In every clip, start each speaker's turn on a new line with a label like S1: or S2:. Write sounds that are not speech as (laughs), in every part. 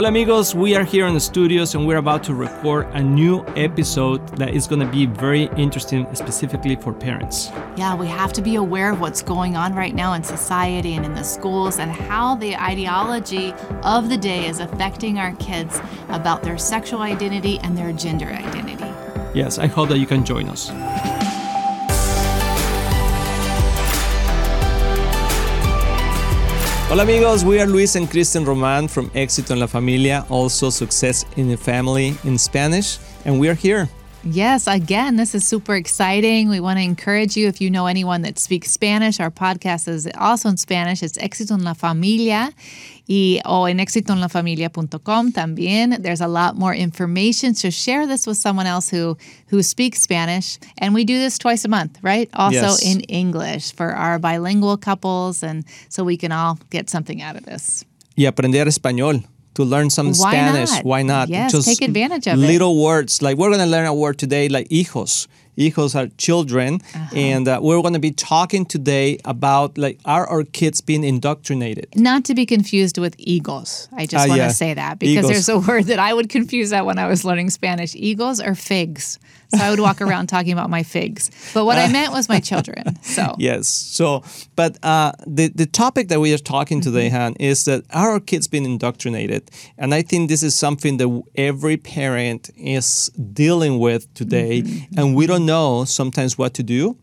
S1: Hola amigos, we are here in the studios and we're about to record a new episode that is going to be very interesting specifically for parents.
S2: Yeah, we have to be aware of what's going on right now in society and in the schools and how the ideology of the day is affecting our kids about their sexual identity and their gender identity.
S1: Yes, I hope that you can join us. Hola amigos, we are Luis and Kristen Roman from Éxito en la Familia, also Success in the Family in Spanish, and we are here.
S2: Yes, again, this is super exciting. We want to encourage you if you know anyone that speaks Spanish. Our podcast is also in Spanish. It's Éxito en la Familia y o en éxitoenlafamilia.com también. There's a lot more information. So share this with someone else who who speaks Spanish. And we do this twice a month, right? Also
S1: Yes.
S2: in English for our bilingual couples and so we can all get something out of this.
S1: Y aprender español. To learn some
S2: Why
S1: Spanish.
S2: not?
S1: Why not?
S2: Yes, take advantage of it.
S1: little words. Like we're going to learn a word today, like hijos. Hijos are children.
S2: Uh-huh.
S1: And uh, we're going to be talking today about like, are our kids being indoctrinated?
S2: Not to be confused with eagles. I just
S1: Ah,
S2: want
S1: yeah.
S2: to say that because
S1: Eagles.
S2: there's a word that I would (laughs) confuse that when I was learning Spanish. Eagles or figs. So I would walk around talking about my figs. But what I meant was my children. So (laughs)
S1: Yes. So, but uh, the the topic that we are talking today,
S2: Mm-hmm.
S1: Han, is that are our kids being indoctrinated? And I think this is something that every parent is dealing with today,
S2: Mm-hmm.
S1: and we don't know sometimes what to do.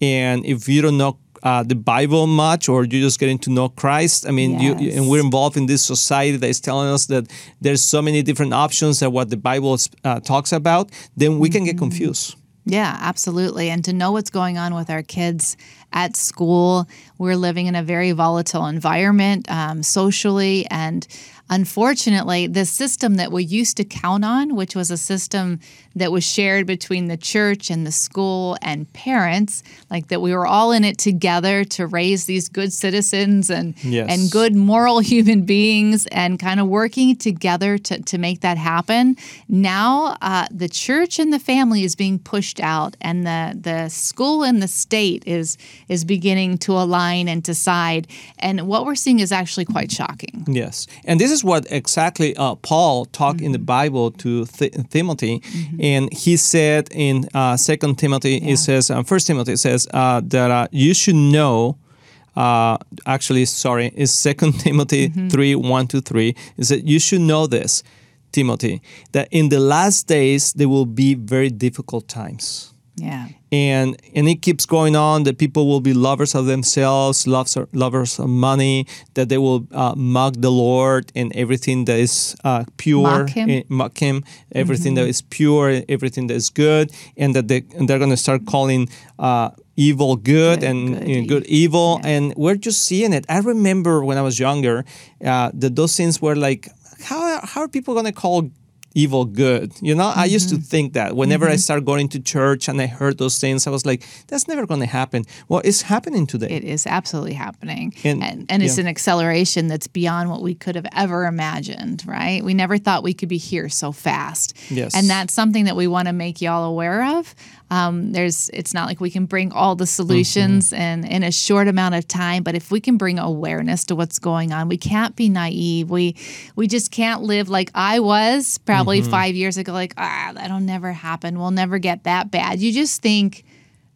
S1: And if you don't know. Uh, the Bible much, or you're just getting to know Christ. I mean, you,
S2: Yes.
S1: and we're involved in this society that is telling us that there's so many different options that what the Bible uh, talks about. Then we can get
S2: Mm-hmm.
S1: confused.
S2: Yeah, absolutely. And to know what's going on with our kids at school, we're living in a very volatile environment um, socially. And unfortunately, the system that we used to count on, which was a system that was shared between the church and the school and parents, like that we were all in it together to raise these good citizens and,
S1: Yes.
S2: and good moral (laughs) human beings and kind of working together to, to make that happen. Now, uh, the church and the family is being pushed out, and the, the school and the state is is beginning to align and to side. And what we're seeing is actually quite shocking.
S1: Yes, and this is what exactly uh, Paul talked in the
S2: Mm-hmm.
S1: Bible to Th- Timothy, and he said in uh, Second Timothy,
S2: Yeah.
S1: it says, uh, First Timothy says uh, that uh, you should know. Uh, actually, sorry, is Second Timothy
S2: Mm-hmm.
S1: three one to three. Is that you should know this, Timothy, that in the last days there will be very difficult times
S2: Yeah.
S1: and and it keeps going on that people will be lovers of themselves loves lovers of money that they will uh, mock the lord and everything that is uh, pure
S2: Mock him?
S1: eh, mock him everything that is pure everything that is good and that they, and they're going to start calling uh, evil good,
S2: Good,
S1: and
S2: good,
S1: you know, good evil
S2: yeah.
S1: and we're just seeing it i remember when i was younger uh, that those things were like how, how are people going to call evil good you know i used to
S2: Mm-hmm.
S1: think that whenever i started going to church and i heard those things i was like that's never going to happen well it's happening today
S2: It is absolutely happening.
S1: And-
S2: And, and, it's
S1: yeah.
S2: an acceleration that's beyond what we could have ever imagined, right? We never thought we could be here so fast.
S1: Yes.
S2: And that's something that we want to make y'all aware of. Um, there's it's not like we can bring all the solutions
S1: Mm-hmm.
S2: in, in a short amount of time, but if we can bring awareness to what's going on, we can't be naive. We we just can't live like I was probably
S1: Mm-hmm.
S2: five years ago, like, ah, that'll never happen. We'll never get that bad. You just think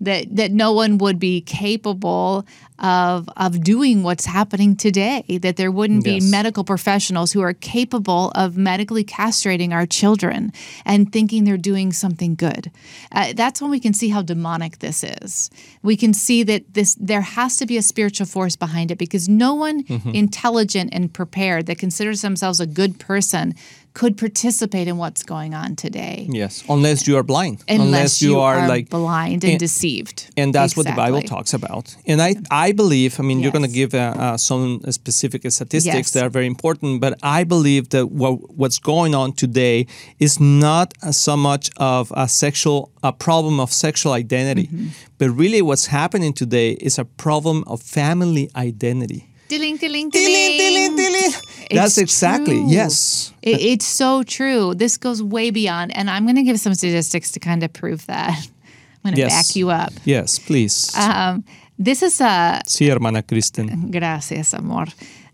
S2: that that no one would be capable of of doing what's happening today that there wouldn't be medical professionals who are capable of medically castrating our children and thinking they're doing something good uh, that's when we can see how demonic this is we can see that this there has to be a spiritual force behind it because no one
S1: Mm-hmm.
S2: intelligent and prepared that considers themselves a good person could participate in what's going on today
S1: yes unless you are blind
S2: unless, you, are,
S1: like
S2: blind and,
S1: and-
S2: deceived.
S1: and that's what the Bible talks about. And I, I believe, I mean, you're going to give uh, uh, some specific statistics
S2: Yes.
S1: that are very important, but I believe that what, what's going on today is not uh, so much of a sexual, a problem of sexual identity,
S2: Mm-hmm.
S1: but really what's happening today is a problem of family identity.
S2: Tiling, tiling,
S1: Tiling, tiling, tiling. That's exactly,
S2: true.
S1: yes.
S2: It, it's so true. This goes way beyond, and I'm going to give some statistics to kind of prove that. (laughs) I'm going to
S1: Yes.
S2: back you up.
S1: Yes, please.
S2: Um, this is a
S1: sí, hermana Kristen.
S2: gracias, amor.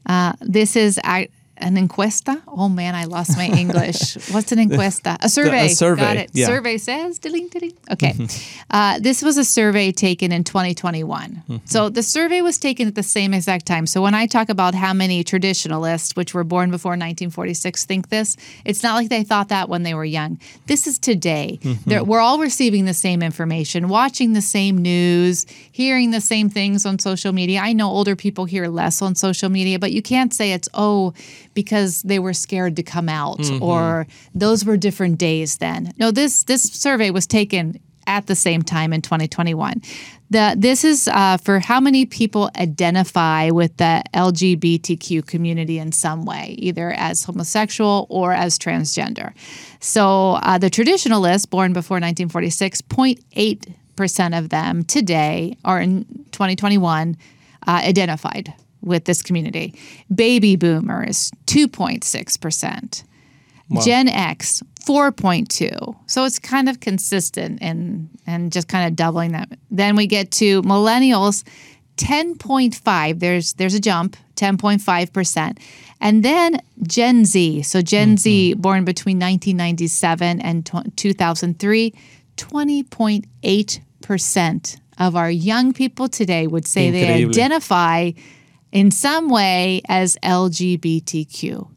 S2: Uh, this is I, an encuesta. Oh man, I lost my English. (laughs) What's an encuesta? A survey.
S1: A survey,
S2: Got it.
S1: yeah.
S2: Survey says. Ding, ding. Okay. Mm-hmm. Uh, this was a survey taken in 2021. Mm-hmm. So the survey was taken at the same exact time. So when I talk about how many traditionalists, which were born before 1946, think this, it's not like they thought that when they were young. This is today. Mm-hmm. They're- We're all receiving the same information, watching the same news, hearing the same things on social media. I know older people hear less on social media, but you can't say it's, oh, because they were scared to come out or those were different days then. No, this this survey was taken at the same time in 2021. The, this is uh, for how many people identify with the LGBTQ community in some way, either as homosexual or as transgender. So uh, the traditionalists born before 1946, 0.8% of them today or in 2021 uh, identified with this community. Baby boomers, 2.6%. Gen X, 4.2. So it's kind of consistent and and just kind of doubling that. Then we get to millennials, 10.5. There's there's a jump, 10.5%. And then Gen Z. So Gen Z mm-hmm. born between 1997 and tw- 2003, 20.8% of our young people today would say they identify in some way as LGBTQ.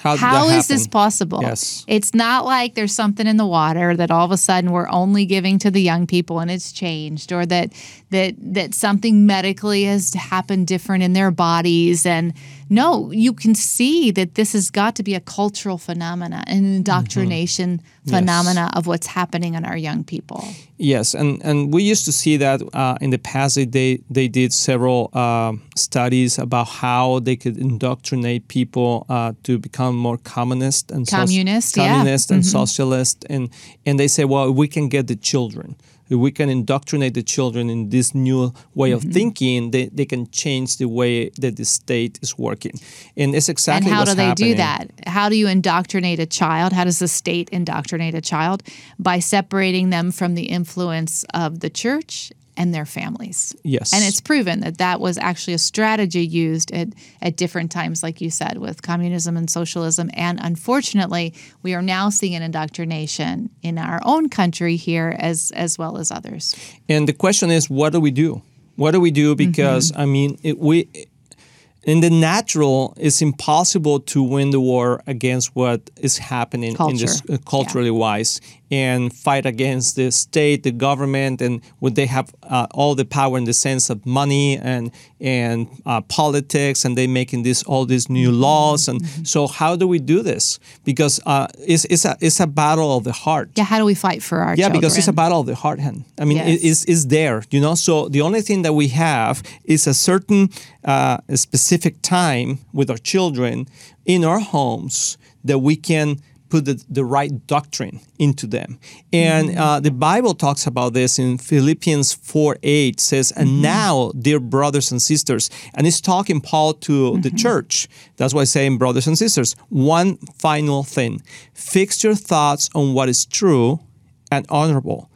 S1: How,
S2: How is this possible?
S1: Yes.
S2: It's not like there's something in the water that all of a sudden we're only giving to the young people and it's changed or that that that something medically has happened different in their bodies and no, you can see that this has got to be a cultural phenomena, an indoctrination phenomena of what's happening in our young people.
S1: Yes, and, and we used to see that uh, in the past. They they, did several um studies about how they could indoctrinate people uh, to become more communist and
S2: Communist, yeah. Mm-hmm.
S1: communist and socialist, and and they say, well, we can get the children. If we can indoctrinate the children in this new way
S2: Mm-hmm.
S1: of thinking, they, they can change the way that the state is working. And it's exactly
S2: and how do they
S1: happening.
S2: do that? How do you indoctrinate a child? How does the state indoctrinate a child? By separating them from the influence of the church and their families.
S1: Yes.
S2: And it's proven that that was actually a strategy used at, at different times, like you said, with communism and socialism. And unfortunately, we are now seeing an indoctrination in our own country here as, as well as others.
S1: And the question is, what do we do? What do we do? Because
S2: Mm-hmm.
S1: I mean, it, we in the natural, it's impossible to win the war against what is happening in this uh, culturally wise, and fight against the state, the government, and would they have uh, all the power in the sense of money and and uh, politics, and they making this all these new laws, and so how do we do this? Because uh, it's it's a it's a battle of the heart.
S2: Yeah, how do we fight for our
S1: Yeah,
S2: children?
S1: because it's a battle of the heart hand. I mean,
S2: Yes.
S1: it is is there, you know. So the only thing that we have is a certain uh, specific time with our children in our homes that we can put the, the right doctrine into them. And mm-hmm. uh, the Bible talks about this in Philippians 4 8 says, And mm-hmm. now, dear brothers and sisters, and it's talking Paul to the mm-hmm. church. That's why I say, brothers and sisters, one final thing. Fix your thoughts on what is true and honorable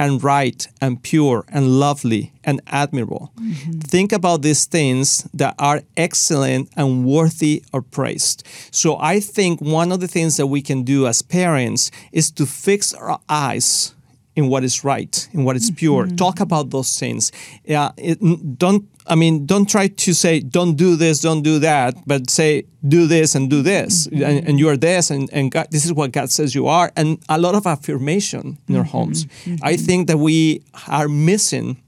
S1: and right and pure and lovely and admirable. Mm-hmm. Think about these things that are excellent and worthy of praise. So I think one of the things that we can do as parents is to fix our eyes in what is right, in what is mm-hmm. pure. Talk about those things. Yeah, it, don't. I mean, don't try to say, "Don't do this, don't do that," but say, "Do this and do mm-hmm. this," and, and you are this, and, and God, this is what God says you are, and a lot of affirmation in our mm-hmm. homes. I think that we are missing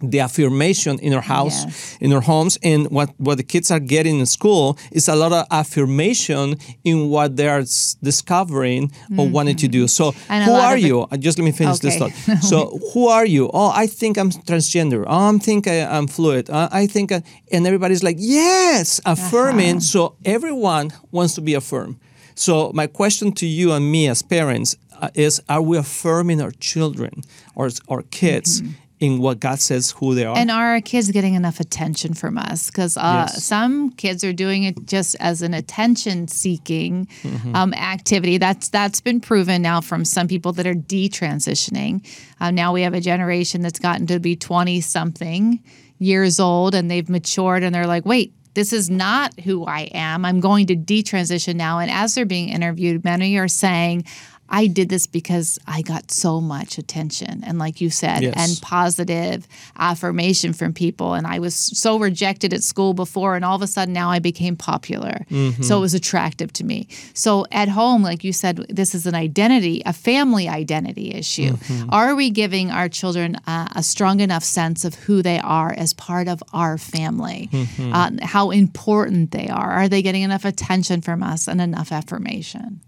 S1: the affirmation in our house,
S2: Yes.
S1: in our homes, and what, what the kids are getting in school is a lot of affirmation in what they are s- discovering or wanting to do. So,
S2: Mm-hmm. And
S1: who are
S2: it-
S1: you? Uh, Just let me finish this thought. (laughs) So, who are you? Oh, I think I'm transgender. Oh, I think I, I'm fluid. Uh, I think, I, and everybody's like, yes, affirming. So, everyone wants to be affirmed. So, my question to you and me as parents uh, is Are we affirming our children or our kids in what God says who they are?
S2: And are our kids getting enough attention from us? Because uh,
S1: Yes.
S2: some kids are doing it just as an attention-seeking
S1: Mm-hmm.
S2: um, activity. That's that's been proven now from some people that are detransitioning. Uh, now we have a generation that's gotten to be twenty-something years old, and they've matured, and they're like, wait. this is not who I am. I'm going to detransition now. And as they're being interviewed, many are saying, I did this because I got so much attention and, like you said,
S1: Yes.
S2: and positive affirmation from people. And I was so rejected at school before, and all of a sudden now I became popular. So it was attractive to me. So at home, like you said, this is an identity, a family identity issue. Are we giving our children uh, a strong enough sense of who they are as part of our family? Uh, how important they are? Are they getting enough attention from us and enough affirmation?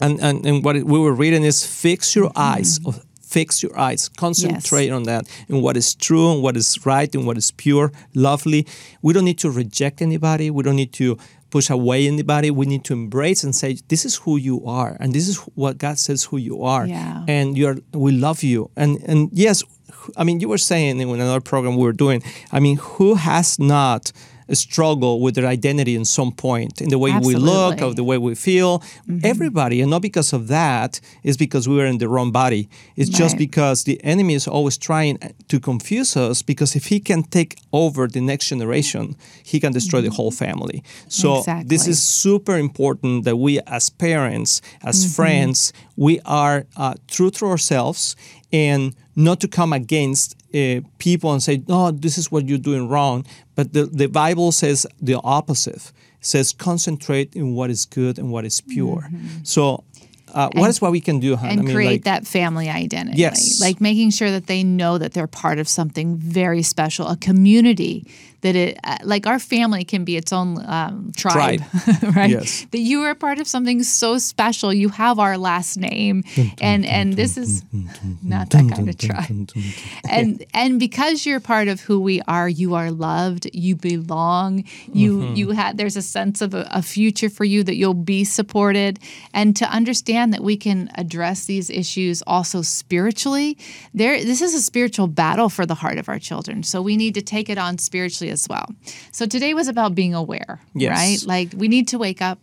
S1: And, and, and what we were reading is fix your mm-hmm. eyes. or Fix your eyes. Concentrate on that and what is true and what is right and what is pure, lovely. We don't need to reject anybody. We don't need to push away anybody. We need to embrace and say, "This is who you are, and this is what God says who you are."
S2: Yeah.
S1: And you're, we love you. And and yes, I mean, you were saying in another program we were doing. I mean, who has not? Struggle with their identity in some point in the way we look
S2: Absolutely. Mm-hmm.
S1: or the way we feel everybody and not because of that is because we were in the wrong body it's just because the enemy is always trying to confuse us because if he can take over the next generation he can destroy the whole family so this
S2: Mm-hmm.
S1: Is super important that we as parents as
S2: Mm-hmm.
S1: friends we are uh, true to ourselves and not to come against uh, people and say no this is what you're doing wrong but the, the bible says the opposite It says concentrate in what is good and what is pure so uh, what is what we can do, hon?
S2: Mm-hmm. and
S1: I mean,
S2: create
S1: like,
S2: that family identity.
S1: Yes.
S2: Like making sure that they know that they're part of something very special, a community that it, uh, like our family can be its own um, tribe, (laughs) right?
S1: Yes.
S2: That you are part of something so special. You have our last name, and and this is not that kind of tribe. (laughs) And and because you're part of who we are, you are loved. You belong. You
S1: Mm-hmm.
S2: you had there's a sense of a, a future for you that you'll be supported, and to understand that we can address these issues also spiritually. There, this is a spiritual battle for the heart of our children. So we need to take it on spiritually as well. So today was about being aware,
S1: Yes.
S2: right? Like we need to wake up.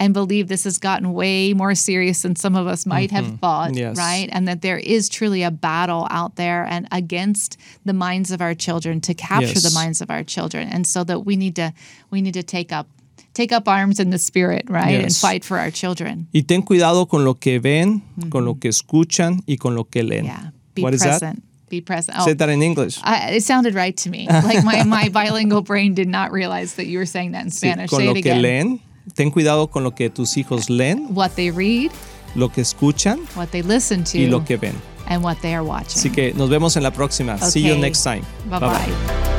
S2: And believe this has gotten way more serious than some of us might have thought,
S1: Mm-hmm. Yes.
S2: right? and that there is truly a battle out there and against the minds of our children to capture the minds of our children and so that we need to we need to take up take up arms in the spirit right and fight for our children
S1: y ten cuidado con lo que ven, con lo que escuchan y con lo que leen.
S2: yeah be
S1: What is that?
S2: Present be present oh
S1: Say that in English.
S2: I, it sounded right to me like my, my (laughs) bilingual brain did not realize that you were saying that in
S1: Sí,
S2: spanish
S1: con
S2: say
S1: lo
S2: it
S1: que
S2: again
S1: leen. Ten cuidado con lo que tus hijos leen,
S2: what they read
S1: lo que escuchan
S2: what they listen to
S1: y lo que ven.
S2: and what they are watching
S1: Así que nos vemos en la próxima. See you next time.
S2: bye bye